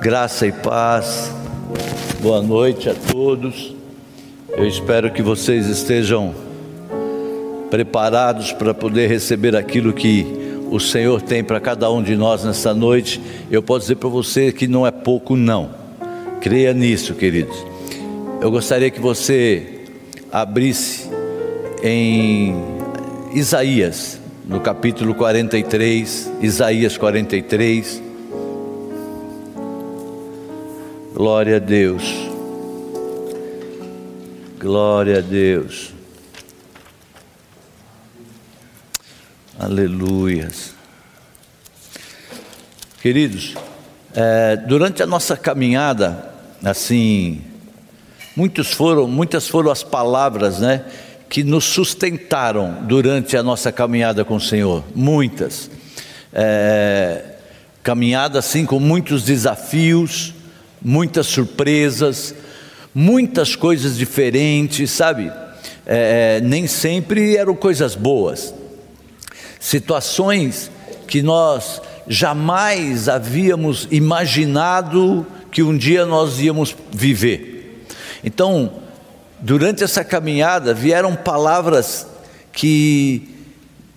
Graça e paz. Boa noite a todos. Eu espero que vocês estejam preparados para poder receber aquilo que o Senhor tem para cada um de nós nessa noite. Eu posso dizer para você que não é pouco, não. Creia nisso, queridos. Eu gostaria que você abrisse em Isaías, no capítulo 43, Isaías 43. Glória a Deus. Glória a Deus. Aleluias. Queridos, é, durante a nossa caminhada, assim, muitos foram, muitas foram as palavras, né, que nos sustentaram durante a nossa caminhada com o Senhor. Muitas. É, caminhada assim com muitos desafios, muitas surpresas, muitas coisas diferentes, sabe? É, nem sempre eram coisas boas. Situações que nós jamais havíamos imaginado que um dia nós íamos viver. Então, durante essa caminhada vieram palavras que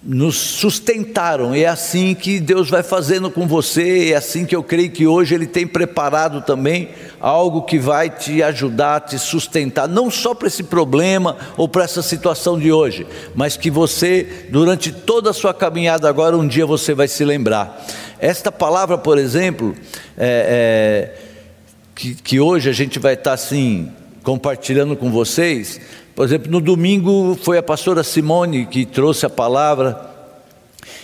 nos sustentaram. E é assim que Deus vai fazendo com você, é assim que eu creio que hoje Ele tem preparado também algo que vai te ajudar, te sustentar, não só para esse problema ou para essa situação de hoje, mas que você, durante toda a sua caminhada agora, um dia você vai se lembrar. Esta palavra, por exemplo, é, é, que, que hoje a gente vai estar assim compartilhando com vocês, por exemplo, no domingo foi a pastora Simone que trouxe a palavra.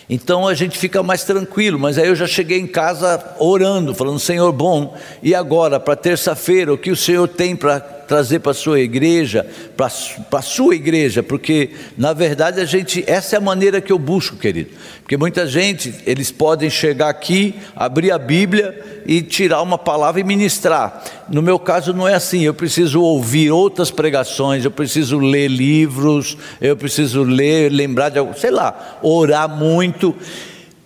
Então a gente fica mais tranquilo, mas aí eu já cheguei em casa orando, falando: Senhor, bom, e agora, para terça-feira, o que o Senhor tem para trazer para a sua igreja, para a sua igreja, porque na verdade a gente, essa é a maneira que eu busco, querido, porque muita gente, eles podem chegar aqui, abrir a Bíblia e tirar uma palavra e ministrar. No meu caso não é assim, eu preciso ouvir outras pregações, eu preciso ler livros, eu preciso ler, lembrar de algo, sei lá, orar muito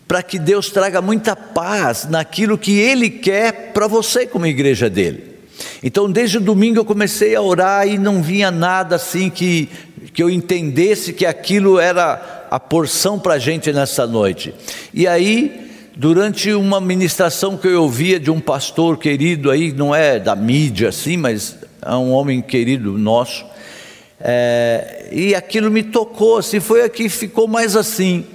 para que Deus traga muita paz naquilo que Ele quer para você como igreja dele. Então, desde o domingo eu comecei a orar e não vinha nada assim que, que eu entendesse que aquilo era a porção para a gente nessa noite. E aí, durante uma ministração que eu ouvia de um pastor querido aí, não é da mídia assim, mas é um homem querido nosso, é, e aquilo me tocou, assim, foi aqui, ficou mais assim,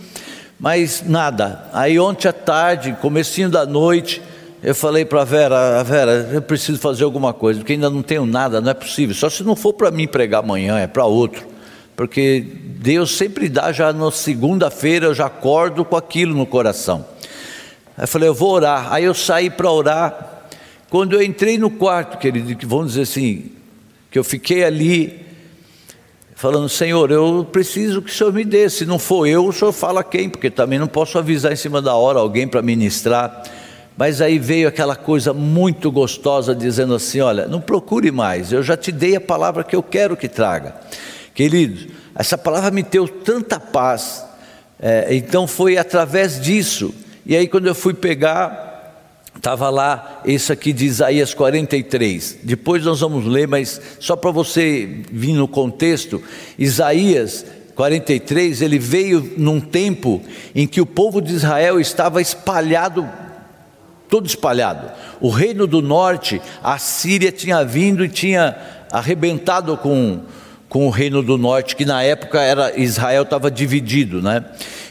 mas nada. Aí ontem à tarde, comecinho da noite, eu falei para a Vera, Vera, eu preciso fazer alguma coisa, porque ainda não tenho nada, não é possível. Só se não for para mim pregar amanhã, é para outro. Porque Deus sempre dá, já na segunda-feira eu já acordo com aquilo no coração. Aí eu falei, eu vou orar. Aí eu saí para orar. Quando eu entrei no quarto, querido, vamos dizer assim, que eu fiquei ali, falando, Senhor, eu preciso que o Senhor me dê. Se não for eu, o Senhor fala quem, porque também não posso avisar em cima da hora alguém para ministrar. Mas aí veio aquela coisa muito gostosa dizendo assim: olha, não procure mais, eu já te dei a palavra que eu quero que traga. Queridos, essa palavra me deu tanta paz, é, então foi através disso. E aí, quando eu fui pegar, estava lá, esse aqui de Isaías 43. Depois nós vamos ler, mas só para você vir no contexto, Isaías 43, ele veio num tempo em que o povo de Israel estava espalhado todo espalhado. O reino do norte, a Síria tinha vindo e tinha arrebentado com, com o reino do norte, que na época era Israel estava dividido, né?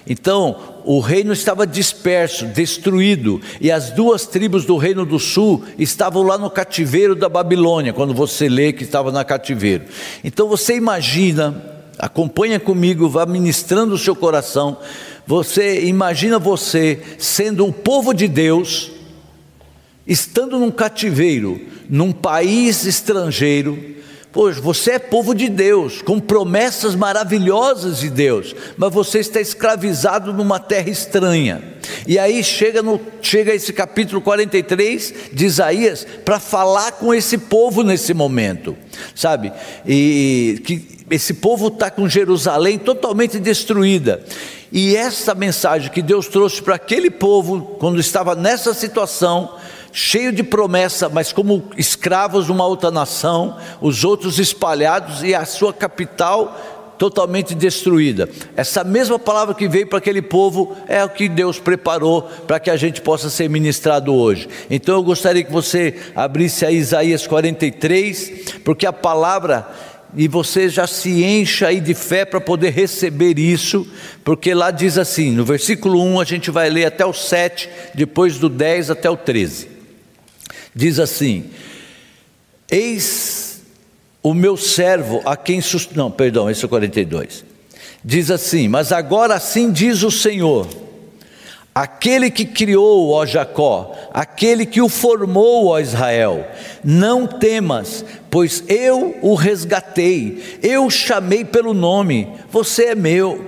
Então, o reino estava disperso, destruído, e as duas tribos do reino do sul estavam lá no cativeiro da Babilônia, quando você lê que estava na cativeiro. Então você imagina, acompanha comigo, vá ministrando o seu coração. Você imagina você sendo o povo de Deus, estando num cativeiro, num país estrangeiro, pois você é povo de Deus, com promessas maravilhosas de Deus, mas você está escravizado numa terra estranha. E aí chega, no, chega esse capítulo 43 de Isaías para falar com esse povo nesse momento, sabe? E que esse povo está com Jerusalém totalmente destruída. E essa mensagem que Deus trouxe para aquele povo, quando estava nessa situação, cheio de promessa, mas como escravos de uma outra nação, os outros espalhados e a sua capital totalmente destruída. Essa mesma palavra que veio para aquele povo é o que Deus preparou para que a gente possa ser ministrado hoje. Então eu gostaria que você abrisse a Isaías 43, porque a palavra e você já se encha aí de fé para poder receber isso, porque lá diz assim, no versículo 1 a gente vai ler até o 7, depois do 10 até o 13. Diz assim: Eis o meu servo a quem sust... não, perdão, esse é o 42. Diz assim: "Mas agora assim diz o Senhor: Aquele que criou, ó Jacó, aquele que o formou, ó Israel, não temas, pois eu o resgatei, eu o chamei pelo nome, você é meu.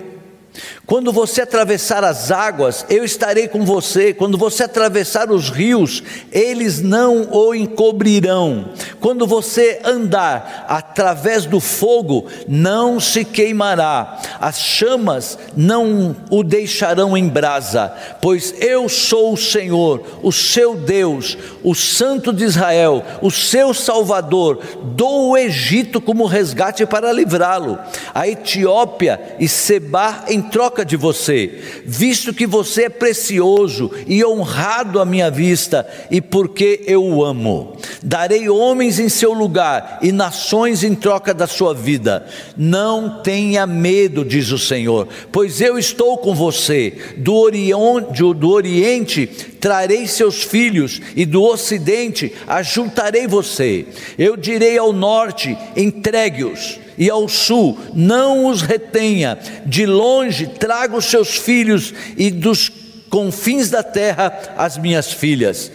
Quando você atravessar as águas, eu estarei com você. Quando você atravessar os rios, eles não o encobrirão. Quando você andar através do fogo, não se queimará. As chamas não o deixarão em brasa, pois eu sou o Senhor, o seu Deus, o Santo de Israel, o seu Salvador. Dou o Egito como resgate para livrá-lo, a Etiópia e Seba em troca de você, visto que você é precioso e honrado à minha vista, e porque eu o amo. Darei homens em seu lugar e nações em troca da sua vida. Não tenha medo, diz o Senhor, pois eu estou com você. Do Oriente, do Oriente trarei seus filhos, e do Ocidente ajuntarei você. Eu direi ao norte: entregue-os e ao sul, não os retenha, de longe traga os seus filhos, e dos confins da terra as minhas filhas.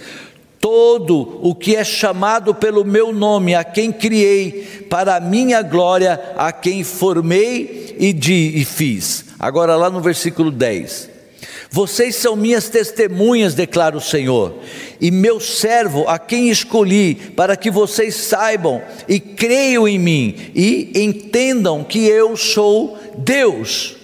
Todo o que é chamado pelo meu nome, a quem criei, para a minha glória, a quem formei e, di, e fiz. Agora, lá no versículo 10. Vocês são minhas testemunhas, declara o Senhor, e meu servo a quem escolhi, para que vocês saibam e creiam em mim e entendam que eu sou Deus.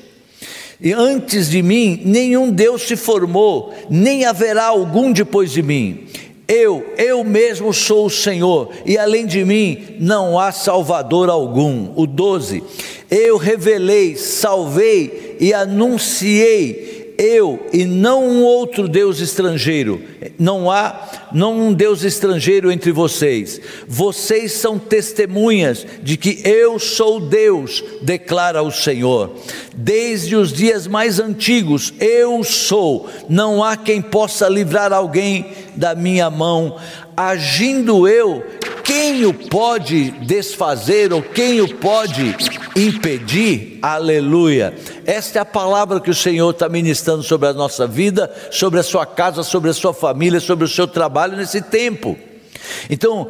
E antes de mim, nenhum Deus se formou, nem haverá algum depois de mim. Eu, eu mesmo sou o Senhor, e além de mim não há Salvador algum. O 12. Eu revelei, salvei e anunciei eu e não um outro Deus estrangeiro. Não há não um Deus estrangeiro entre vocês. Vocês são testemunhas de que eu sou Deus, declara o Senhor. Desde os dias mais antigos, eu sou. Não há quem possa livrar alguém da minha mão. Agindo eu, quem o pode desfazer ou quem o pode impedir? Aleluia. Esta é a palavra que o Senhor está ministrando sobre a nossa vida, sobre a sua casa, sobre a sua família, sobre o seu trabalho nesse tempo. Então,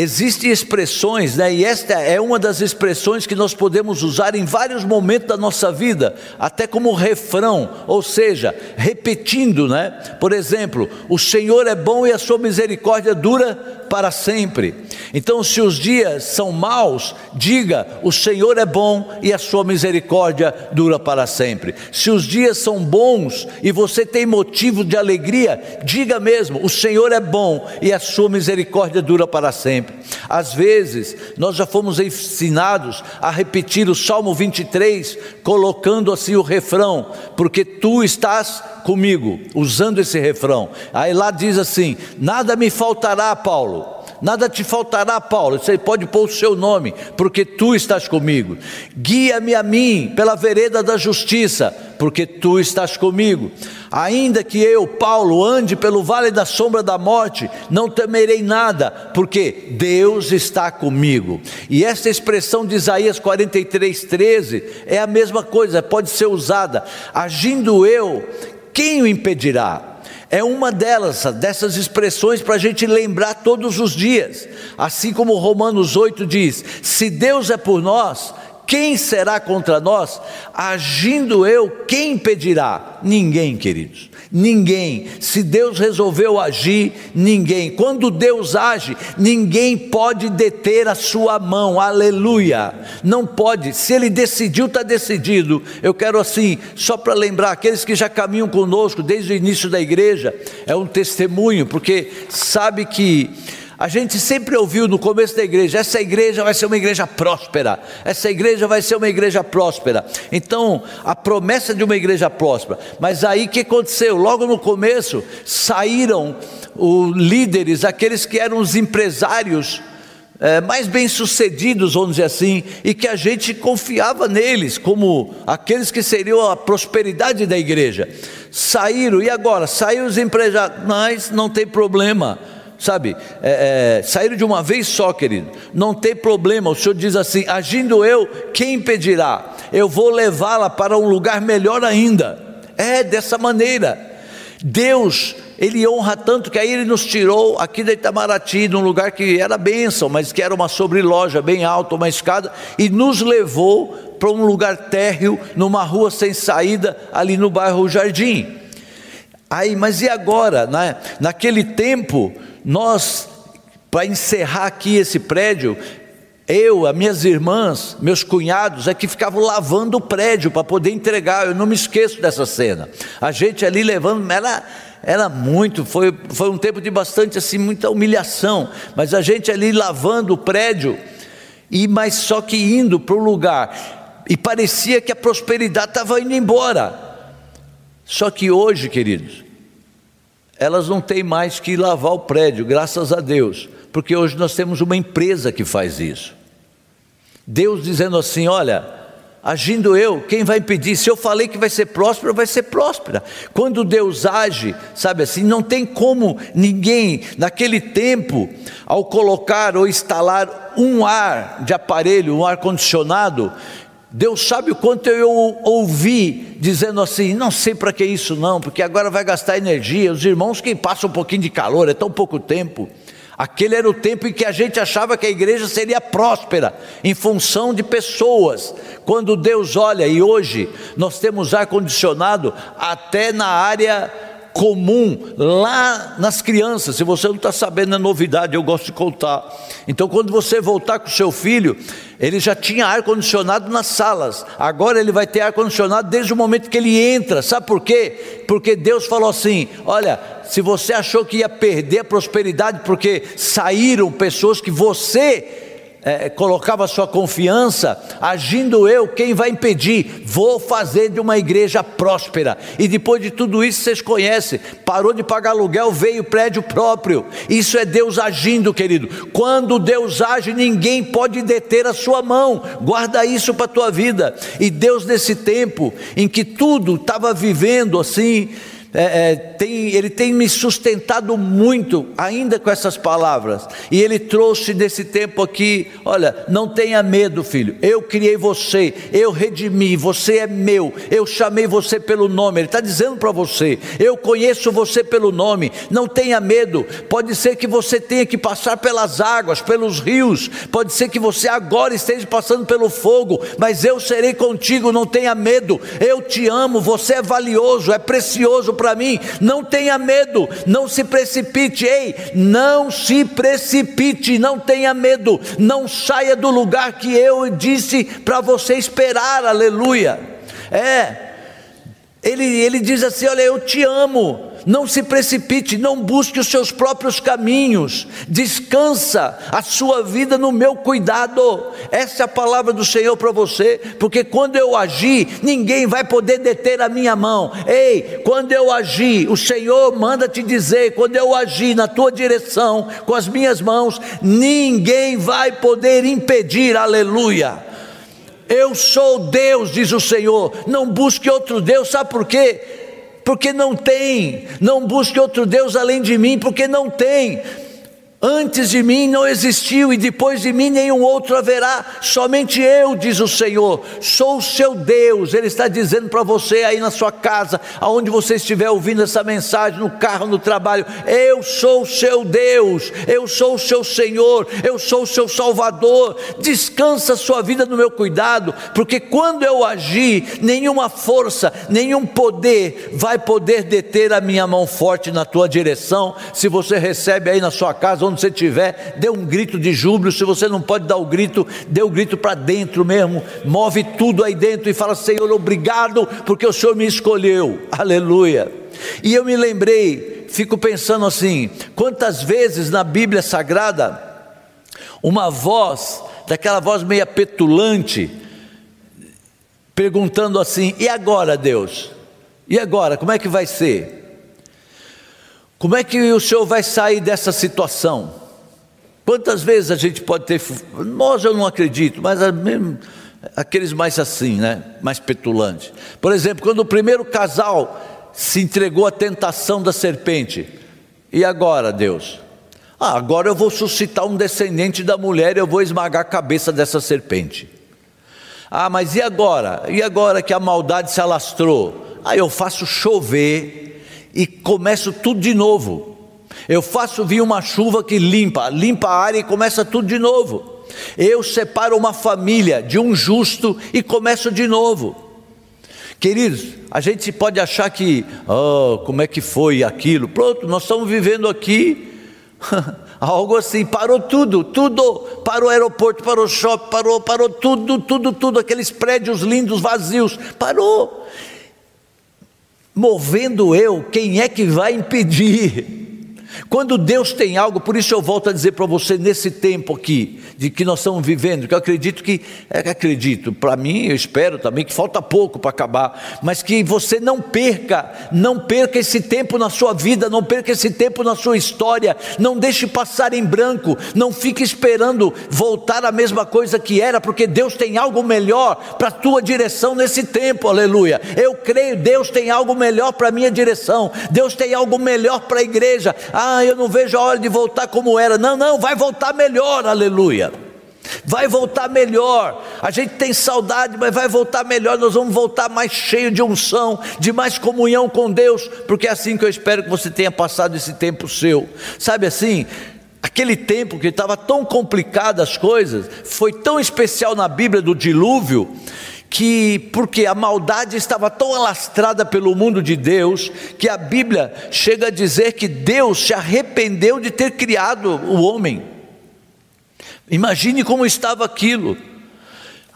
Existem expressões, né, e esta é uma das expressões que nós podemos usar em vários momentos da nossa vida, até como refrão, ou seja, repetindo, né? Por exemplo, o Senhor é bom e a sua misericórdia dura para sempre. Então, se os dias são maus, diga: o Senhor é bom e a sua misericórdia dura para sempre. Se os dias são bons e você tem motivo de alegria, diga mesmo: o Senhor é bom e a sua misericórdia dura para sempre. Às vezes, nós já fomos ensinados a repetir o Salmo 23, colocando assim o refrão: porque tu estás comigo, usando esse refrão. Aí lá diz assim: nada me faltará, Paulo nada te faltará, Paulo. Você pode pôr o seu nome, porque tu estás comigo. Guia-me a mim pela vereda da justiça, porque tu estás comigo. Ainda que eu, Paulo, ande pelo vale da sombra da morte, não temerei nada, porque Deus está comigo. E essa expressão de Isaías 43, 13 é a mesma coisa, pode ser usada. Agindo eu, quem o impedirá? É uma delas, dessas expressões para a gente lembrar todos os dias. Assim como Romanos 8 diz: se Deus é por nós, quem será contra nós? Agindo eu, quem impedirá? Ninguém, queridos. Ninguém. Se Deus resolveu agir, ninguém. Quando Deus age, ninguém pode deter a sua mão. Aleluia. Não pode. Se ele decidiu, está decidido. Eu quero assim, só para lembrar aqueles que já caminham conosco desde o início da igreja, é um testemunho, porque sabe que a gente sempre ouviu no começo da igreja: essa igreja vai ser uma igreja próspera, essa igreja vai ser uma igreja próspera. Então, a promessa de uma igreja próspera. Mas aí o que aconteceu? Logo no começo, saíram os líderes, aqueles que eram os empresários. É, mais bem-sucedidos, vamos dizer assim, e que a gente confiava neles como aqueles que seriam a prosperidade da igreja. Saíram, e agora? Saíram os empresários, mas não tem problema sabe, é, é, saíram de uma vez só, querido, não tem problema. O Senhor diz assim: agindo eu, quem impedirá? Eu vou levá-la para um lugar melhor ainda. É dessa maneira. Deus, Ele honra tanto que aí Ele nos tirou aqui da Itamaraty, num lugar que era bênção, mas que era uma sobreloja bem alta, uma escada, e nos levou para um lugar térreo, numa rua sem saída, ali no bairro Jardim. Aí, mas e agora? Na, naquele tempo, nós, para encerrar aqui esse prédio, eu, as minhas irmãs, meus cunhados, é que ficavam lavando o prédio para poder entregar. Eu não me esqueço dessa cena. A gente ali levando, era, era muito, foi, foi um tempo de bastante assim, muita humilhação. Mas a gente ali lavando o prédio, e mas só que indo para um lugar, e parecia que a prosperidade estava indo embora. Só que hoje, queridos, elas não têm mais que lavar o prédio, graças a Deus, porque hoje nós temos uma empresa que faz isso. Deus dizendo assim: olha, agindo eu, quem vai impedir? Se eu falei que vai ser próspera, vai ser próspera. Quando Deus age, sabe assim, não tem como ninguém, naquele tempo, ao colocar ou instalar um ar de aparelho, um ar condicionado, Deus sabe o quanto eu ouvi dizendo assim: não sei para que isso, não, porque agora vai gastar energia. Os irmãos que passam um pouquinho de calor, é tão pouco tempo. Aquele era o tempo em que a gente achava que a igreja seria próspera, em função de pessoas. Quando Deus olha, e hoje nós temos ar-condicionado até na área comum lá nas crianças. Se você não está sabendo, é novidade, eu gosto de contar. Então, quando você voltar com seu filho, ele já tinha ar-condicionado nas salas, agora ele vai ter ar-condicionado desde o momento que ele entra. Sabe por quê? Porque Deus falou assim: olha, se você achou que ia perder a prosperidade porque saíram pessoas que você é, colocava sua confiança, agindo eu, quem vai impedir? Vou fazer de uma igreja próspera. E depois de tudo isso, vocês conhecem, parou de pagar aluguel, veio prédio próprio. Isso é Deus agindo, querido. Quando Deus age, ninguém pode deter a sua mão. Guarda isso para a tua vida. E Deus, nesse tempo em que tudo estava vivendo assim, é, é, tem, ele tem me sustentado muito, ainda com essas palavras, e ele trouxe nesse tempo aqui: olha, não tenha medo, filho, eu criei você, eu redimi, você é meu, eu chamei você pelo nome, ele está dizendo para você: eu conheço você pelo nome, não tenha medo. Pode ser que você tenha que passar pelas águas, pelos rios, pode ser que você agora esteja passando pelo fogo, mas eu serei contigo, não tenha medo, eu te amo, você é valioso, é precioso para mim. Não tenha medo, não se precipite, ei, não se precipite, não tenha medo, não saia do lugar que eu disse para você esperar, aleluia. É, ele, ele diz assim: Olha, eu te amo, não se precipite, não busque os seus próprios caminhos, descansa a sua vida no meu cuidado. Essa é a palavra do Senhor para você, porque quando eu agir, ninguém vai poder deter a minha mão. Ei, quando eu agir, o Senhor manda te dizer: quando eu agir na tua direção, com as minhas mãos, ninguém vai poder impedir, aleluia. Eu sou Deus, diz o Senhor, não busque outro Deus, sabe por quê? Porque não tem. Não busque outro Deus além de mim, porque não tem. Antes de mim não existiu e depois de mim nenhum outro haverá, somente eu, diz o Senhor, sou o seu Deus. Ele está dizendo para você aí na sua casa, aonde você estiver ouvindo essa mensagem, no carro, no trabalho: Eu sou o seu Deus, eu sou o seu Senhor, eu sou o seu Salvador. Descansa a sua vida no meu cuidado, porque quando eu agir, nenhuma força, nenhum poder vai poder deter a minha mão forte na tua direção. Se você recebe aí na sua casa, onde você estiver, dê um grito de júbilo. Se você não pode dar o grito, dê o grito para dentro mesmo. Move tudo aí dentro e fala: Senhor, obrigado, porque o Senhor me escolheu. Aleluia. E eu me lembrei, fico pensando assim: quantas vezes na Bíblia Sagrada, uma voz, daquela voz meia petulante, perguntando assim: e agora, Deus? E agora, como é que vai ser? Como é que o senhor vai sair dessa situação? Quantas vezes a gente pode ter. Nós eu não acredito, mas mesmo, aqueles mais assim, né? Mais petulantes. Por exemplo, quando o primeiro casal se entregou à tentação da serpente. E agora, Deus? Ah, agora eu vou suscitar um descendente da mulher e eu vou esmagar a cabeça dessa serpente. Ah, mas e agora? E agora que a maldade se alastrou? Ah, eu faço chover e começo tudo de novo. Eu faço vir uma chuva que limpa, limpa a área e começa tudo de novo. Eu separo uma família de um justo e começo de novo. Queridos, a gente pode achar que, oh, como é que foi aquilo? Pronto, nós estamos vivendo aqui algo assim, parou tudo, tudo, parou o aeroporto, parou o shopping, parou, parou tudo, tudo, tudo, aqueles prédios lindos, vazios, parou movendo eu, quem é que vai impedir? Quando Deus tem algo, por isso eu volto a dizer para você nesse tempo aqui, de que nós estamos vivendo, que eu acredito que, é acredito, para mim, eu espero também que falta pouco para acabar, mas que você não perca, não perca esse tempo na sua vida, não perca esse tempo na sua história, não deixe passar em branco, não fique esperando voltar a mesma coisa que era, porque Deus tem algo melhor para a tua direção nesse tempo, aleluia. Eu creio, Deus tem algo melhor para a minha direção, Deus tem algo melhor para a igreja. Ah, eu não vejo a hora de voltar como era. Não, não, vai voltar melhor, aleluia. Vai voltar melhor. A gente tem saudade, mas vai voltar melhor. Nós vamos voltar mais cheio de unção, de mais comunhão com Deus, porque é assim que eu espero que você tenha passado esse tempo seu. Sabe assim? Aquele tempo que estava tão complicado as coisas, foi tão especial na Bíblia do dilúvio, que porque a maldade estava tão alastrada pelo mundo de Deus, que a Bíblia chega a dizer que Deus se arrependeu de ter criado o homem. Imagine como estava aquilo.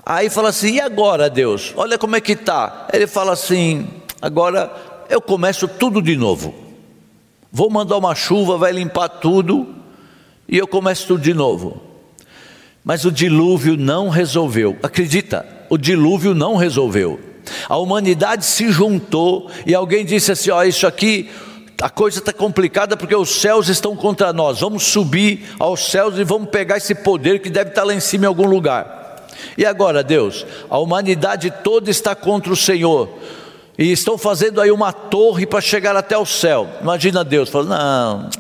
Aí fala assim: "E agora, Deus? Olha como é que tá". Ele fala assim: "Agora eu começo tudo de novo. Vou mandar uma chuva, vai limpar tudo e eu começo tudo de novo". Mas o dilúvio não resolveu. Acredita? O dilúvio não resolveu. A humanidade se juntou e alguém disse assim: ó, isso aqui a coisa está complicada porque os céus estão contra nós. Vamos subir aos céus e vamos pegar esse poder que deve estar lá em cima em algum lugar. E agora, Deus, a humanidade toda está contra o Senhor. E estão fazendo aí uma torre para chegar até o céu. Imagina Deus falando: não,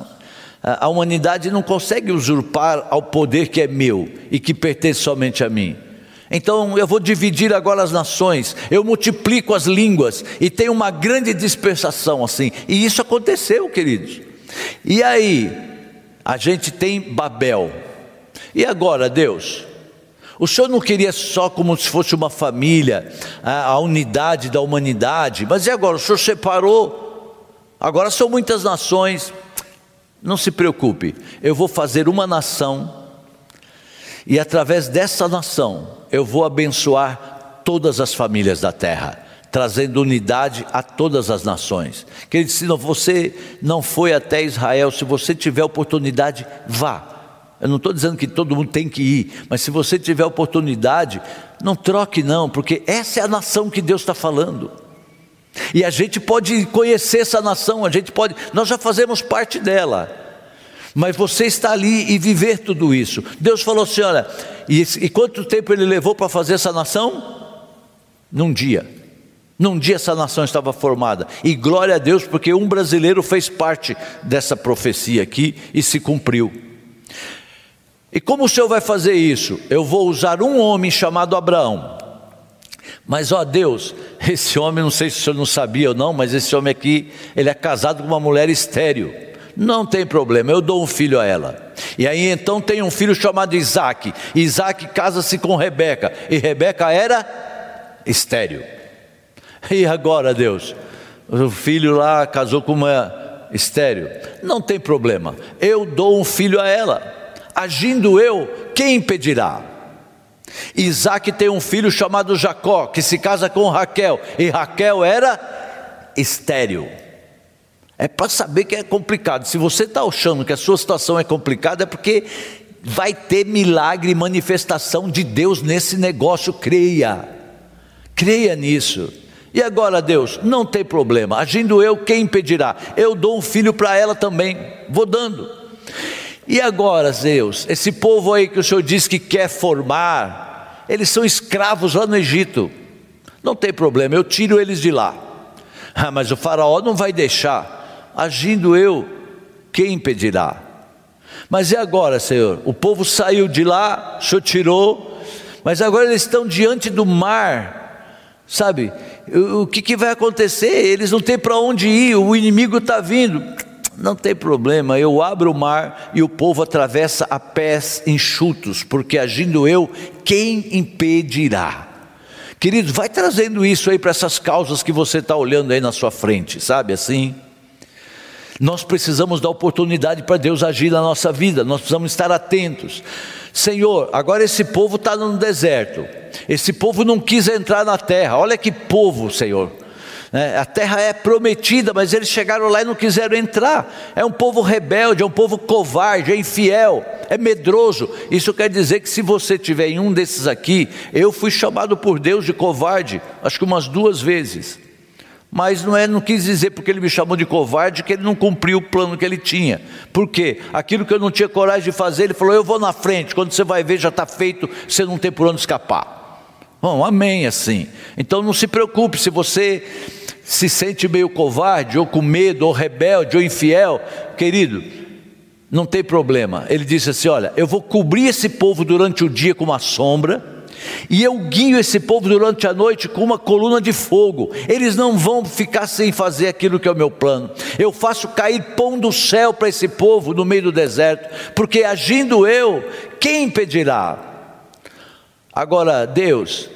a humanidade não consegue usurpar ao poder que é meu e que pertence somente a mim. Então eu vou dividir agora as nações, eu multiplico as línguas e tem uma grande dispersação assim. E isso aconteceu, queridos. E aí, a gente tem Babel. E agora, Deus? O Senhor não queria só como se fosse uma família, a, unidade da humanidade, mas e agora? O Senhor separou, agora são muitas nações. Não se preocupe, eu vou fazer uma nação, e através dessa nação, eu vou abençoar todas as famílias da terra, trazendo unidade a todas as nações. Querido, se você não foi até Israel, se você tiver oportunidade, vá. Eu não estou dizendo que todo mundo tem que ir, mas se você tiver oportunidade, não troque não, porque essa é a nação que Deus está falando. E a gente pode conhecer essa nação, a gente pode, nós já fazemos parte dela mas você está ali e viver tudo isso. Deus falou assim: olha, e, e quanto tempo ele levou para fazer essa nação? Num dia. Num dia essa nação estava formada. E glória a Deus, porque um brasileiro fez parte dessa profecia aqui e se cumpriu. E como o Senhor vai fazer isso? Eu vou usar um homem chamado Abraão. Mas ó Deus, esse homem, não sei se o senhor não sabia ou não, mas esse homem aqui, ele é casado com uma mulher estéril. Não tem problema, eu dou um filho a ela. E aí então tem um filho chamado Isaac. Isaac casa-se com Rebeca. E Rebeca era estéril. E agora, Deus? O filho lá casou com uma estéril. Não tem problema. Eu dou um filho a ela. Agindo eu, quem impedirá? Isaac tem um filho chamado Jacó, que se casa com Raquel. E Raquel era estéril. É para saber que é complicado. Se você está achando que a sua situação é complicada, é porque vai ter milagre e manifestação de Deus nesse negócio. Creia, creia nisso. E agora, Deus, não tem problema. Agindo eu, quem impedirá? Eu dou um filho para ela também, vou dando. E agora, Deus, esse povo aí que o Senhor diz que quer formar, eles são escravos lá no Egito. Não tem problema, eu tiro eles de lá. Ah, mas o Faraó não vai deixar agindo eu, quem impedirá? Mas e agora, Senhor? O povo saiu de lá, o Senhor tirou, mas agora eles estão diante do mar, sabe? O que, que vai acontecer? Eles não têm para onde ir, o inimigo está vindo. Não tem problema, eu abro o mar e o povo atravessa a pés enxutos, porque agindo eu, quem impedirá? Querido, vai trazendo isso aí para essas causas que você está olhando aí na sua frente, sabe assim? Nós precisamos dar oportunidade para Deus agir na nossa vida, nós precisamos estar atentos. Senhor, agora esse povo está no deserto, esse povo não quis entrar na terra, olha que povo, Senhor. É, a terra é prometida, mas eles chegaram lá e não quiseram entrar. É um povo rebelde, é um povo covarde, é infiel, é medroso. Isso quer dizer que se você tiver em um desses aqui, eu fui chamado por Deus de covarde, acho que umas duas vezes mas não, é, não quis dizer porque ele me chamou de covarde que ele não cumpriu o plano que ele tinha. Por quê? Aquilo que eu não tinha coragem de fazer, ele falou: Eu vou na frente, quando você vai ver já está feito, você não tem por onde escapar. Bom, amém assim. Então não se preocupe se você se sente meio covarde, ou com medo, ou rebelde, ou infiel, querido, não tem problema. Ele disse assim: Olha, eu vou cobrir esse povo durante o dia com uma sombra e eu guio esse povo durante a noite com uma coluna de fogo. Eles não vão ficar sem fazer aquilo que é o meu plano. Eu faço cair pão do céu para esse povo no meio do deserto, porque agindo eu, quem impedirá? Agora, Deus,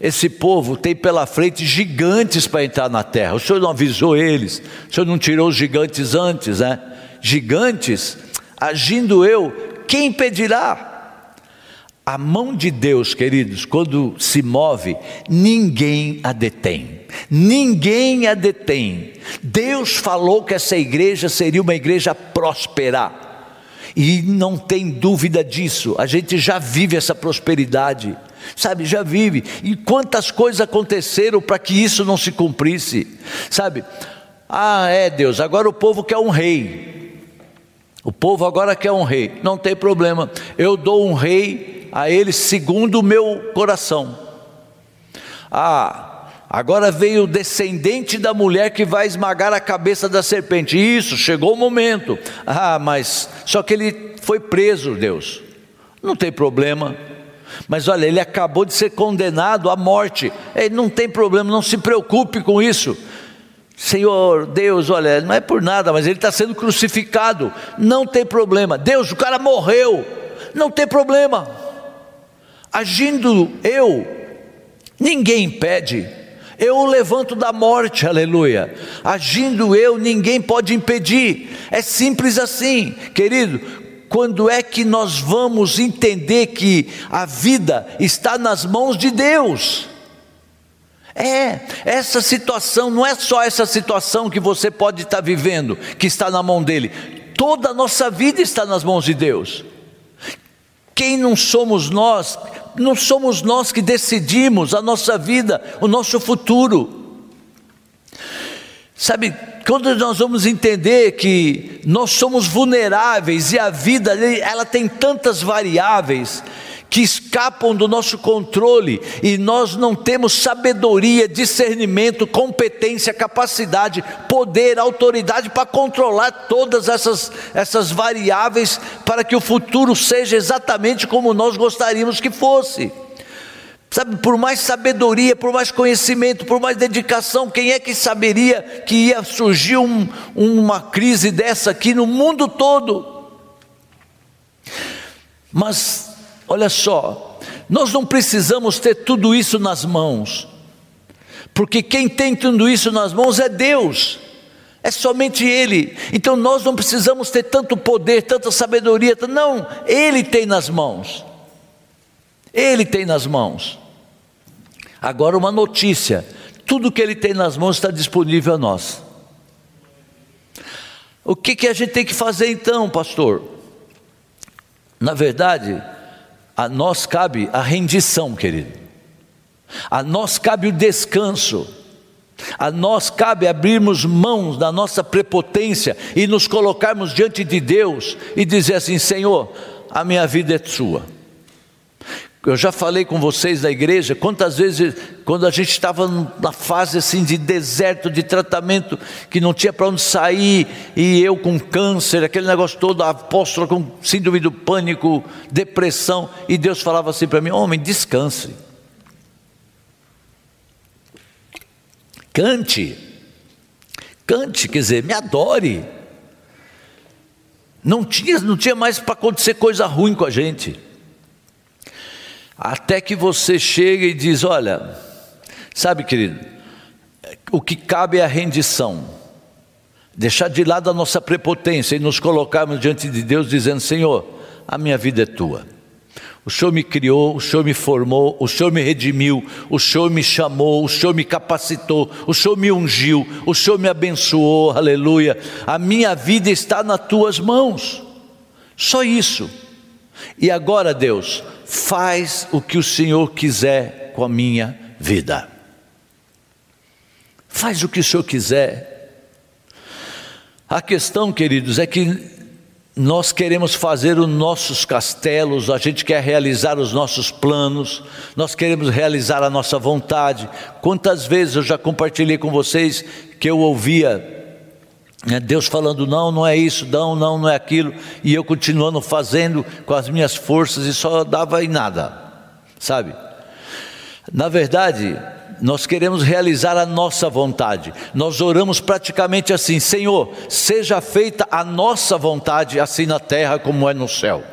esse povo tem pela frente gigantes para entrar na terra. O Senhor não avisou eles, o Senhor não tirou os gigantes antes, né? Gigantes, agindo eu, quem impedirá? A mão de Deus, queridos, quando se move, ninguém a detém. Ninguém a detém. Deus falou que essa igreja seria uma igreja próspera. E não tem dúvida disso. A gente já vive essa prosperidade. Sabe, já vive. E quantas coisas aconteceram para que isso não se cumprisse? Sabe? Ah, é Deus, agora o povo quer um rei. O povo agora quer um rei. Não tem problema. Eu dou um rei a eles segundo o meu coração. Ah, agora veio o descendente da mulher que vai esmagar a cabeça da serpente. Isso, chegou o momento. Ah, mas só que ele foi preso, Deus. Não tem problema. Mas olha, ele acabou de ser condenado à morte. Ele não tem problema, não se preocupe com isso. Senhor Deus, olha, não é por nada, mas ele está sendo crucificado. Não tem problema. Deus, o cara morreu. Não tem problema agindo eu, ninguém impede. Eu o levanto da morte, aleluia. Agindo eu, ninguém pode impedir. É simples assim, querido. Quando é que nós vamos entender que a vida está nas mãos de Deus? É, essa situação, não é só essa situação que você pode estar vivendo, que está na mão dele, toda a nossa vida está nas mãos de Deus. Quem não somos nós não somos nós que decidimos a nossa vida, o nosso futuro. Sabe, quando nós vamos entender que nós somos vulneráveis e a vida ela tem tantas variáveis que escapam do nosso controle e nós não temos sabedoria, discernimento, competência, capacidade, poder, autoridade para controlar todas essas, essas variáveis para que o futuro seja exatamente como nós gostaríamos que fosse. Sabe, por mais sabedoria, por mais conhecimento, por mais dedicação, quem é que saberia que ia surgir um, uma crise dessa aqui no mundo todo? Mas, olha só, nós não precisamos ter tudo isso nas mãos, porque quem tem tudo isso nas mãos é Deus, é somente Ele. Então nós não precisamos ter tanto poder, tanta sabedoria, não, Ele tem nas mãos. Ele tem nas mãos. Agora, uma notícia: tudo que Ele tem nas mãos está disponível a nós. O que, que a gente tem que fazer então, pastor? Na verdade, a nós cabe a rendição, querido. A nós cabe o descanso. A nós cabe abrirmos mãos da nossa prepotência e nos colocarmos diante de Deus e dizer assim: Senhor, a minha vida é sua. Eu já falei com vocês da igreja, quantas vezes, quando a gente estava na fase assim de deserto, de tratamento, que não tinha para onde sair, e eu com câncer, aquele negócio todo, a apóstola com síndrome do pânico, depressão, e Deus falava assim para mim: homem, descanse, cante, cante, quer dizer, me adore. Não tinha, não tinha mais para acontecer coisa ruim com a gente. Até que você chega e diz: Olha, sabe, querido, o que cabe é a rendição, deixar de lado a nossa prepotência e nos colocarmos diante de Deus, dizendo: Senhor, a minha vida é tua. O Senhor me criou, o Senhor me formou, o Senhor me redimiu, o Senhor me chamou, o Senhor me capacitou, o Senhor me ungiu, o Senhor me abençoou, aleluia. A minha vida está nas tuas mãos, só isso. E agora, Deus, faz o que o Senhor quiser com a minha vida. Faz o que o Senhor quiser. A questão, queridos, é que nós queremos fazer os nossos castelos, a gente quer realizar os nossos planos, nós queremos realizar a nossa vontade. Quantas vezes eu já compartilhei com vocês que eu ouvia Deus falando, não, não é isso, não, não, não é aquilo, e eu continuando fazendo com as minhas forças e só dava em nada, sabe? Na verdade, nós queremos realizar a nossa vontade, nós oramos praticamente assim: Senhor, seja feita a nossa vontade, assim na terra como é no céu.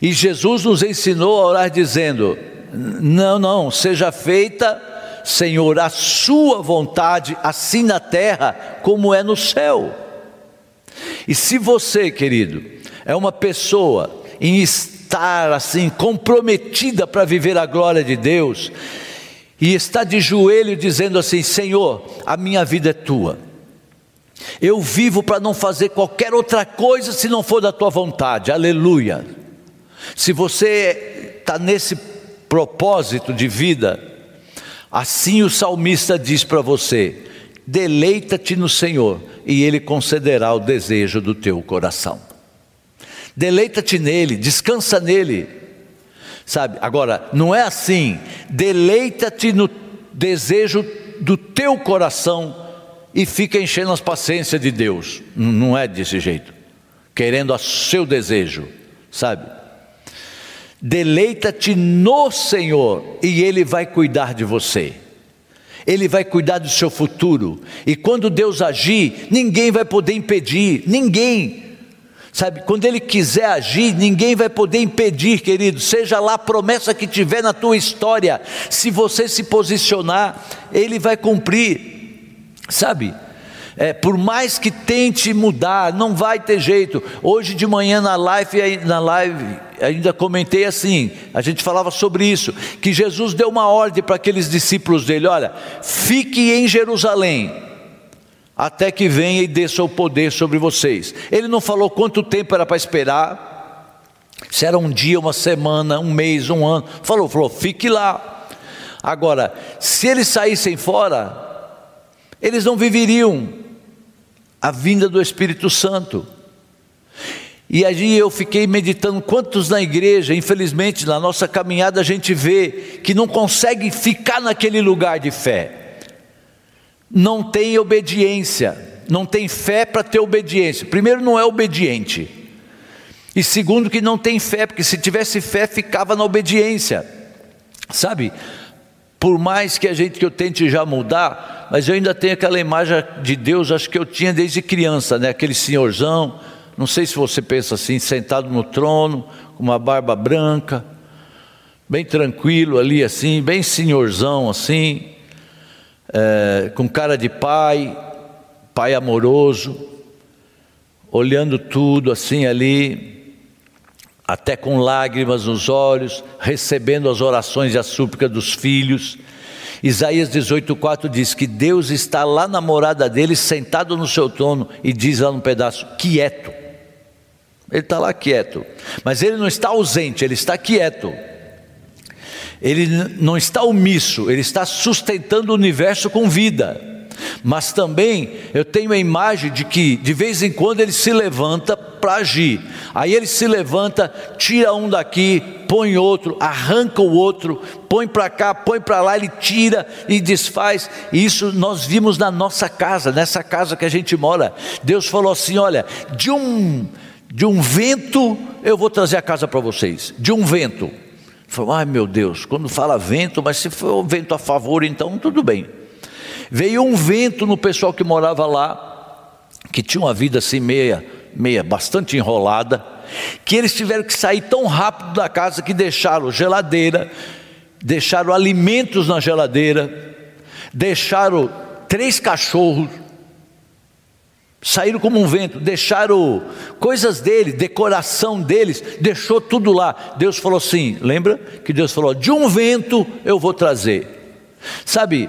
E Jesus nos ensinou a orar dizendo: Não, não, seja feita Senhor, a Sua vontade, assim na terra como é no céu. E se você, querido, é uma pessoa em estar assim comprometida para viver a glória de Deus, e está de joelho dizendo assim: Senhor, a minha vida é tua. Eu vivo para não fazer qualquer outra coisa se não for da tua vontade, aleluia. Se você está nesse propósito de vida, Assim o salmista diz para você: deleita-te no Senhor, e Ele concederá o desejo do teu coração. Deleita-te nele, descansa nele. Sabe, agora, não é assim, deleita-te no desejo do teu coração e fica enchendo as paciências de Deus. Não é desse jeito, querendo o seu desejo, sabe? Deleita-te no Senhor e Ele vai cuidar de você. Ele vai cuidar do seu futuro. E quando Deus agir, ninguém vai poder impedir, ninguém. Sabe, quando Ele quiser agir, ninguém vai poder impedir, querido. Seja lá a promessa que tiver na tua história, se você se posicionar, Ele vai cumprir. Sabe, é, por mais que tente mudar, não vai ter jeito. Hoje de manhã na live, na live ainda comentei assim, a gente falava sobre isso, que Jesus deu uma ordem para aqueles discípulos dele: olha, fique em Jerusalém, até que venha e desça o poder sobre vocês. Ele não falou quanto tempo era para esperar, se era um dia, uma semana, um mês, um ano. Falou, falou, fique lá. Agora, se eles saíssem fora, eles não viveriam a vinda do Espírito Santo. E ali eu fiquei meditando quantos na igreja, infelizmente, na nossa caminhada a gente vê que não consegue ficar naquele lugar de fé. Não tem obediência, não tem fé para ter obediência. Primeiro não é obediente. E segundo que não tem fé, porque se tivesse fé ficava na obediência. Sabe? Por mais que a gente que eu tente já mudar, mas eu ainda tenho aquela imagem de Deus, acho que eu tinha desde criança, né? Aquele senhorzão, não sei se você pensa assim, sentado no trono, com uma barba branca, bem tranquilo ali assim, bem senhorzão assim, é, com cara de pai, pai amoroso, olhando tudo assim ali, até com lágrimas nos olhos, recebendo as orações e a súplica dos filhos. Isaías 18,4 diz que Deus está lá na morada dele, sentado no seu trono, e diz lá no pedaço: quieto. Ele está lá quieto. Mas ele não está ausente, ele está quieto. Ele não está omisso, ele está sustentando o universo com vida. Mas também eu tenho a imagem de que de vez em quando ele se levanta para agir. Aí ele se levanta, tira um daqui, põe outro, arranca o outro, põe para cá, põe para lá, ele tira e desfaz. E isso nós vimos na nossa casa, nessa casa que a gente mora. Deus falou assim: olha, de um de um vento eu vou trazer a casa para vocês. De um vento. Falou, ai meu Deus, quando fala vento, mas se for um vento a favor, então tudo bem. Veio um vento no pessoal que morava lá, que tinha uma vida assim meia, meia, bastante enrolada, que eles tiveram que sair tão rápido da casa que deixaram geladeira, deixaram alimentos na geladeira, deixaram três cachorros, saíram como um vento, deixaram coisas dele, decoração deles, deixou tudo lá. Deus falou assim: lembra que Deus falou: de um vento eu vou trazer. Sabe,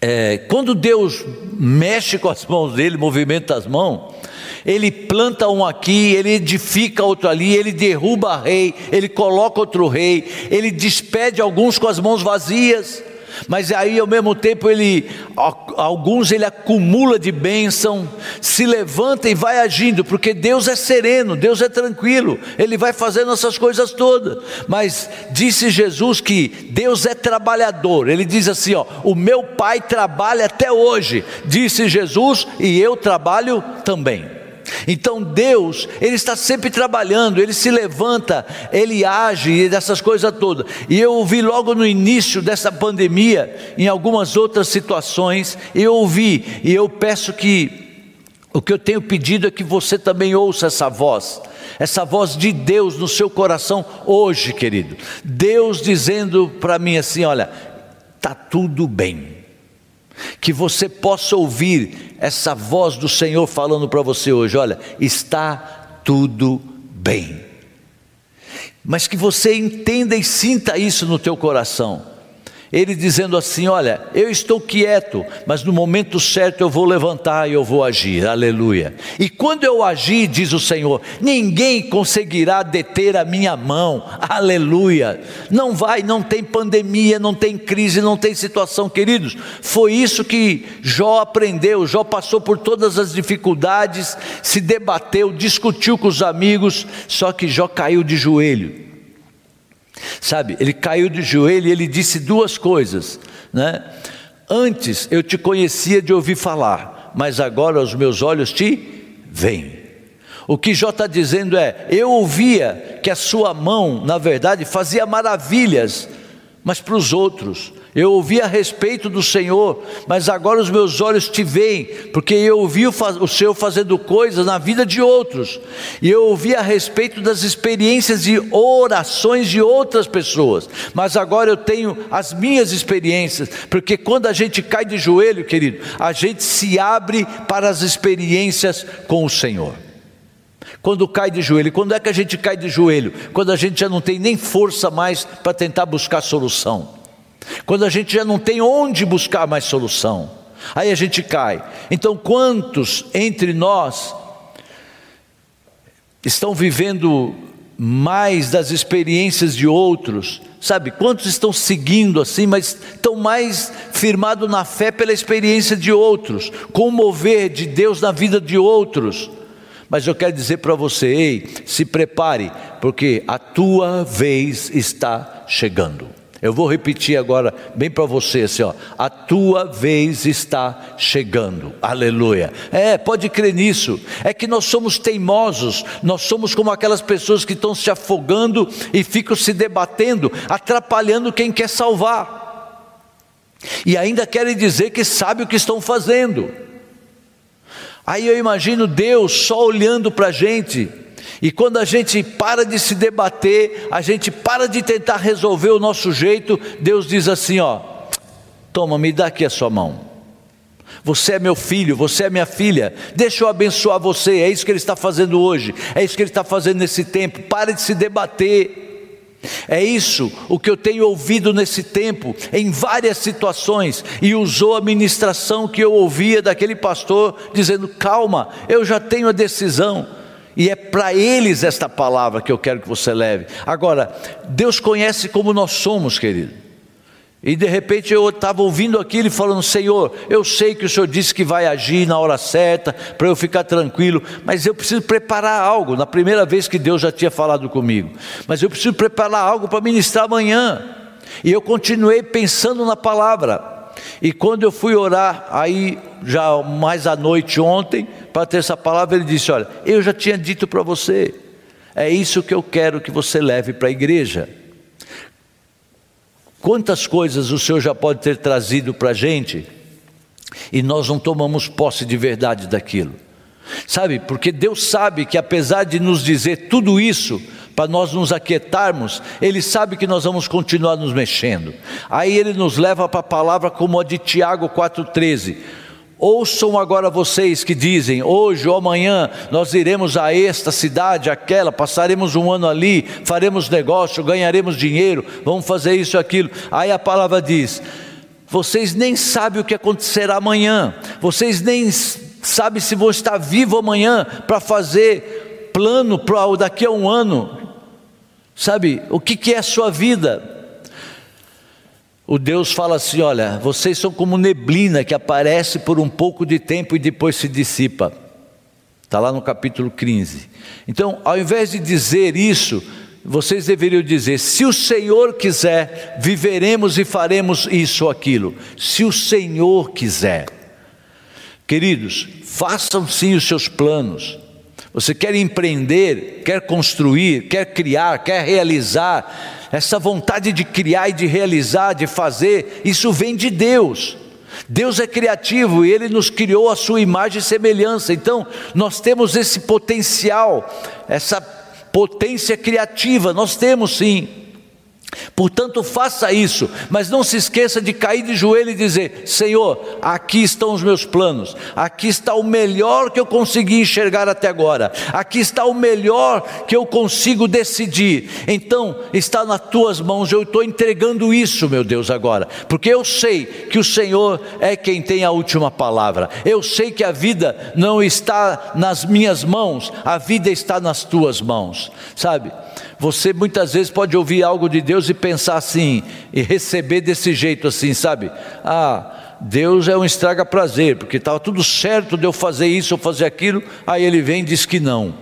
é, quando Deus mexe com as mãos dele, movimenta as mãos, ele planta um aqui, ele edifica outro ali, ele derruba rei, ele coloca outro rei, ele despede alguns com as mãos vazias mas aí ao mesmo tempo ele alguns ele acumula de bênção, se levanta e vai agindo, porque Deus é sereno, Deus é tranquilo, ele vai fazendo essas coisas todas. Mas disse Jesus que Deus é trabalhador. Ele diz assim, ó: "O meu Pai trabalha até hoje", disse Jesus, e eu trabalho também. Então Deus, Ele está sempre trabalhando, Ele se levanta, Ele age e dessas coisas todas. E eu ouvi logo no início dessa pandemia, em algumas outras situações, eu ouvi, e eu peço que o que eu tenho pedido é que você também ouça essa voz, essa voz de Deus no seu coração hoje, querido. Deus dizendo para mim assim: olha, está tudo bem que você possa ouvir essa voz do Senhor falando para você hoje: olha, está tudo bem. Mas que você entenda e sinta isso no teu coração. Ele dizendo assim: Olha, eu estou quieto, mas no momento certo eu vou levantar e eu vou agir, aleluia. E quando eu agir, diz o Senhor, ninguém conseguirá deter a minha mão, aleluia. Não vai, não tem pandemia, não tem crise, não tem situação, queridos. Foi isso que Jó aprendeu. Jó passou por todas as dificuldades, se debateu, discutiu com os amigos, só que Jó caiu de joelho Sabe, ele caiu de joelho e ele disse duas coisas, né? Antes eu te conhecia de ouvir falar, mas agora os meus olhos te veem. O que Jó está dizendo é: eu ouvia que a sua mão, na verdade, fazia maravilhas, mas para os outros, eu ouvi a respeito do Senhor, mas agora os meus olhos te veem, porque eu ouvi o, o Senhor fazendo coisas na vida de outros, e eu ouvi a respeito das experiências e orações de outras pessoas, mas agora eu tenho as minhas experiências, porque quando a gente cai de joelho, querido, a gente se abre para as experiências com o Senhor. Quando cai de joelho, quando é que a gente cai de joelho? Quando a gente já não tem nem força mais para tentar buscar solução quando a gente já não tem onde buscar mais solução, aí a gente cai. Então, quantos entre nós estão vivendo mais das experiências de outros, sabe? Quantos estão seguindo assim, mas estão mais firmados na fé pela experiência de outros, com o mover de Deus na vida de outros, Mas eu quero dizer para você, ei, se prepare, porque a tua vez está chegando. Eu vou repetir agora bem para você assim, ó. A tua vez está chegando. Aleluia. É, pode crer nisso. É que nós somos teimosos, nós somos como aquelas pessoas que estão se afogando e ficam se debatendo, atrapalhando quem quer salvar. E ainda querem dizer que sabe o que estão fazendo. Aí eu imagino Deus só olhando para a gente e quando a gente para de se debater, a gente para de tentar resolver o nosso jeito, Deus diz assim: ó, toma, me dá aqui a sua mão. Você é meu filho, você é minha filha, deixa eu abençoar você. É isso que Ele está fazendo hoje, é isso que Ele está fazendo nesse tempo. Pare de se debater. É isso o que eu tenho ouvido nesse tempo, em várias situações, e usou a ministração que eu ouvia daquele pastor, dizendo: calma, eu já tenho a decisão. E é para eles esta palavra que eu quero que você leve. Agora, Deus conhece como nós somos, querido. E de repente eu estava ouvindo aquilo e falando: Senhor, eu sei que o Senhor disse que vai agir na hora certa, para eu ficar tranquilo, mas eu preciso preparar algo. Na primeira vez que Deus já tinha falado comigo, mas eu preciso preparar algo para ministrar amanhã. E eu continuei pensando na palavra. E quando eu fui orar, aí já mais à noite ontem, para ter essa palavra, ele disse: Olha, eu já tinha dito para você, é isso que eu quero que você leve para a igreja. Quantas coisas o Senhor já pode ter trazido para a gente e nós não tomamos posse de verdade daquilo. Sabe, porque Deus sabe que apesar de nos dizer tudo isso, para nós nos aquietarmos, Ele sabe que nós vamos continuar nos mexendo. Aí Ele nos leva para a palavra como a de Tiago 4,13. Ouçam agora vocês que dizem: hoje ou amanhã nós iremos a esta cidade, aquela, passaremos um ano ali, faremos negócio, ganharemos dinheiro, vamos fazer isso, aquilo. Aí a palavra diz: vocês nem sabem o que acontecerá amanhã, vocês nem sabem se vão estar vivos amanhã para fazer plano para daqui a um ano. Sabe, o que, que é a sua vida? O Deus fala assim: olha, vocês são como neblina que aparece por um pouco de tempo e depois se dissipa. Está lá no capítulo 15. Então, ao invés de dizer isso, vocês deveriam dizer: se o Senhor quiser, viveremos e faremos isso ou aquilo. Se o Senhor quiser. Queridos, façam sim os seus planos. Você quer empreender, quer construir, quer criar, quer realizar, essa vontade de criar e de realizar, de fazer, isso vem de Deus. Deus é criativo e Ele nos criou a sua imagem e semelhança, então nós temos esse potencial, essa potência criativa, nós temos sim. Portanto, faça isso, mas não se esqueça de cair de joelho e dizer: Senhor, aqui estão os meus planos, aqui está o melhor que eu consegui enxergar até agora, aqui está o melhor que eu consigo decidir. Então, está nas tuas mãos, eu estou entregando isso, meu Deus, agora, porque eu sei que o Senhor é quem tem a última palavra, eu sei que a vida não está nas minhas mãos, a vida está nas tuas mãos, sabe? Você muitas vezes pode ouvir algo de Deus e pensar assim, e receber desse jeito assim, sabe? Ah, Deus é um estraga prazer, porque estava tudo certo de eu fazer isso ou fazer aquilo, aí ele vem e diz que não.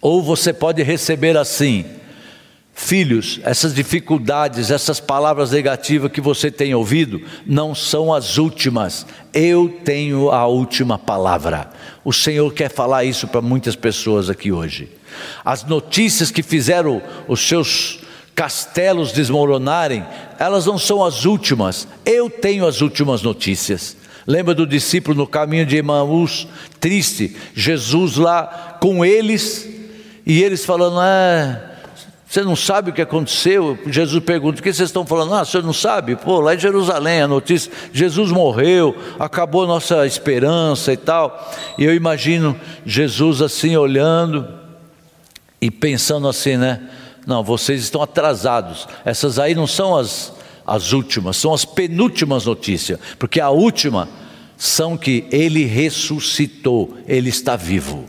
Ou você pode receber assim, Filhos, essas dificuldades, essas palavras negativas que você tem ouvido, não são as últimas. Eu tenho a última palavra. O Senhor quer falar isso para muitas pessoas aqui hoje. As notícias que fizeram os seus castelos desmoronarem, elas não são as últimas. Eu tenho as últimas notícias. Lembra do discípulo no caminho de Emaús, triste, Jesus lá com eles, e eles falando: Ah, você não sabe o que aconteceu? Jesus pergunta: o que vocês estão falando? Ah, você não sabe? Pô, lá em Jerusalém a notícia: Jesus morreu, acabou a nossa esperança e tal. E eu imagino Jesus assim olhando e pensando assim, né? Não, vocês estão atrasados. Essas aí não são as, as últimas, são as penúltimas notícias, porque a última são que ele ressuscitou, ele está vivo.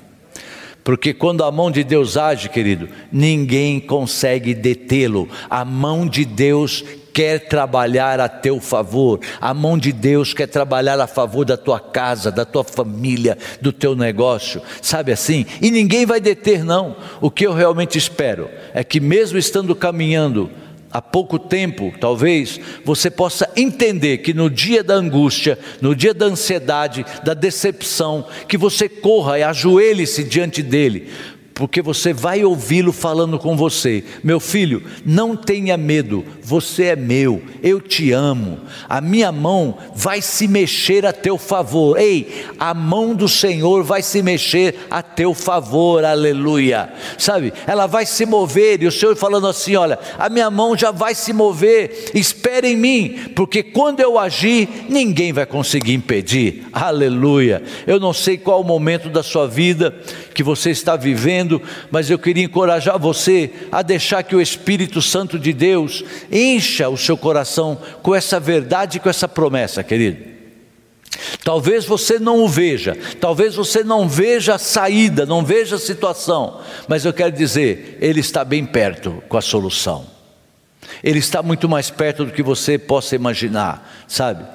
Porque quando a mão de Deus age, querido, ninguém consegue detê-lo. A mão de Deus quer trabalhar a teu favor, a mão de Deus quer trabalhar a favor da tua casa, da tua família, do teu negócio, sabe assim? E ninguém vai deter, não. O que eu realmente espero é que, mesmo estando caminhando, há pouco tempo, talvez, você possa entender que no dia da angústia, no dia da ansiedade, da decepção, que você corra e ajoelhe-se diante dele, porque você vai ouvi-lo falando com você: Meu filho, não tenha medo, você é meu, eu te amo, a minha mão vai se mexer a teu favor. Ei, a mão do Senhor vai se mexer a teu favor, aleluia. Sabe, ela vai se mover, e o Senhor falando assim: Olha, a minha mão já vai se mover, espere em mim, porque quando eu agir, ninguém vai conseguir impedir, aleluia. Eu não sei qual o momento da sua vida que você está vivendo mas eu queria encorajar você a deixar que o Espírito Santo de Deus encha o seu coração com essa verdade, com essa promessa, querido. Talvez você não o veja, talvez você não veja a saída, não veja a situação, mas eu quero dizer, Ele está bem perto com a solução. Ele está muito mais perto do que você possa imaginar, sabe?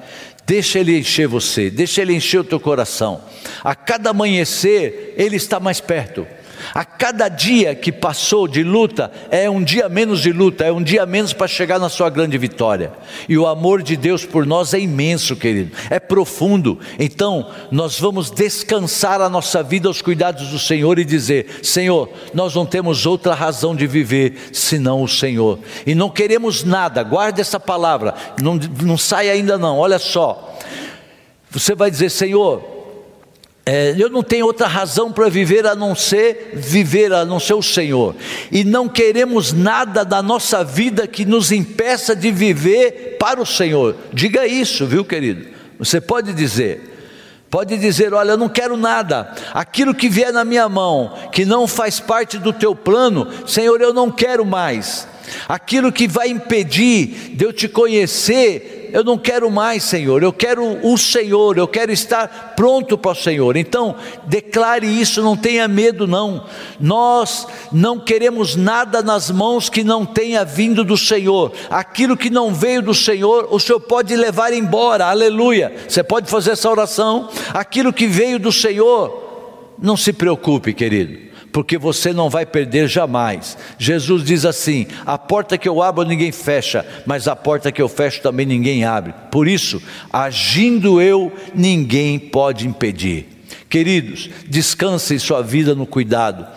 Deixa Ele encher você, deixa Ele encher o teu coração. A cada amanhecer, Ele está mais perto. A cada dia que passou de luta é um dia menos de luta, é um dia menos para chegar na sua grande vitória. E o amor de Deus por nós é imenso, querido, é profundo. Então, nós vamos descansar a nossa vida aos cuidados do Senhor e dizer: Senhor, nós não temos outra razão de viver senão o Senhor. E não queremos nada, guarde essa palavra, não, não sai ainda não, olha só. Você vai dizer, Senhor, é, eu não tenho outra razão para viver a não ser viver a não ser o Senhor. E não queremos nada da nossa vida que nos impeça de viver para o Senhor. Diga isso, viu, querido? Você pode dizer. Pode dizer: Olha, eu não quero nada, aquilo que vier na minha mão, que não faz parte do teu plano, Senhor, eu não quero mais. Aquilo que vai impedir de eu te conhecer, eu não quero mais, Senhor, eu quero o Senhor, eu quero estar pronto para o Senhor. Então, declare isso, não tenha medo, não. Nós não queremos nada nas mãos que não tenha vindo do Senhor. Aquilo que não veio do Senhor, o Senhor pode levar embora, aleluia. Você pode fazer essa oração. Aquilo que veio do Senhor, não se preocupe, querido porque você não vai perder jamais. Jesus diz assim: a porta que eu abro ninguém fecha, mas a porta que eu fecho também ninguém abre. Por isso, agindo eu, ninguém pode impedir. Queridos, descansem sua vida no cuidado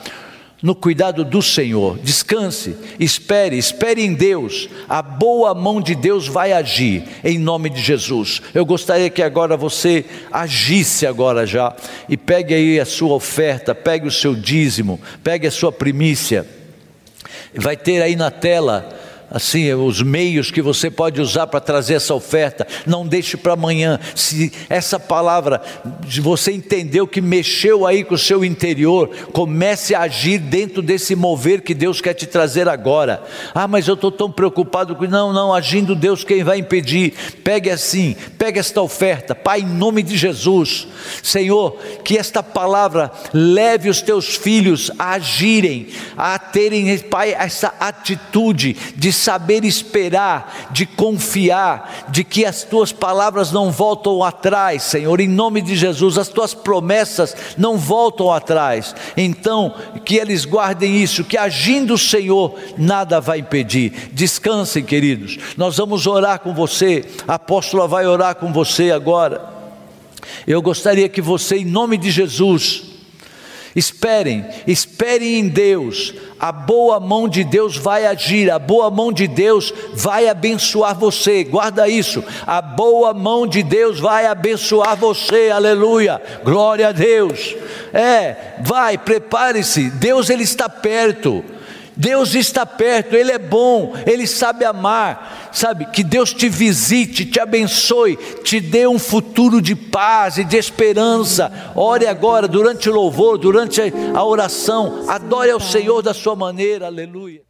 no cuidado do Senhor. Descanse, espere, espere em Deus. A boa mão de Deus vai agir em nome de Jesus. Eu gostaria que agora você agisse agora já e pegue aí a sua oferta, pegue o seu dízimo, pegue a sua primícia. Vai ter aí na tela assim, os meios que você pode usar para trazer essa oferta. Não deixe para amanhã. Se essa palavra você entendeu que mexeu aí com o seu interior, comece a agir dentro desse mover que Deus quer te trazer agora. Ah, mas eu estou tão preocupado com. Não, não, agindo Deus, quem vai impedir? Pegue assim, pegue esta oferta, Pai, em nome de Jesus. Senhor, que esta palavra leve os teus filhos a agirem, a terem, Pai, essa atitude de saber esperar, de confiar, de que as tuas palavras não voltam atrás, Senhor, em nome de Jesus, as tuas promessas não voltam atrás. Então, que eles guardem isso, que agindo o Senhor, nada vai impedir. Descansem, queridos. Nós vamos orar com você. A apóstola vai orar com você agora. Eu gostaria que você, em nome de Jesus, Esperem, esperem em Deus. A boa mão de Deus vai agir, a boa mão de Deus vai abençoar você. Guarda isso. A boa mão de Deus vai abençoar você. Aleluia. Glória a Deus. É, vai, prepare-se. Deus ele está perto. Deus está perto, Ele é bom, Ele sabe amar, sabe? Que Deus te visite, te abençoe, te dê um futuro de paz e de esperança. Ore agora, durante o louvor, durante a oração, adore ao Senhor da sua maneira, aleluia.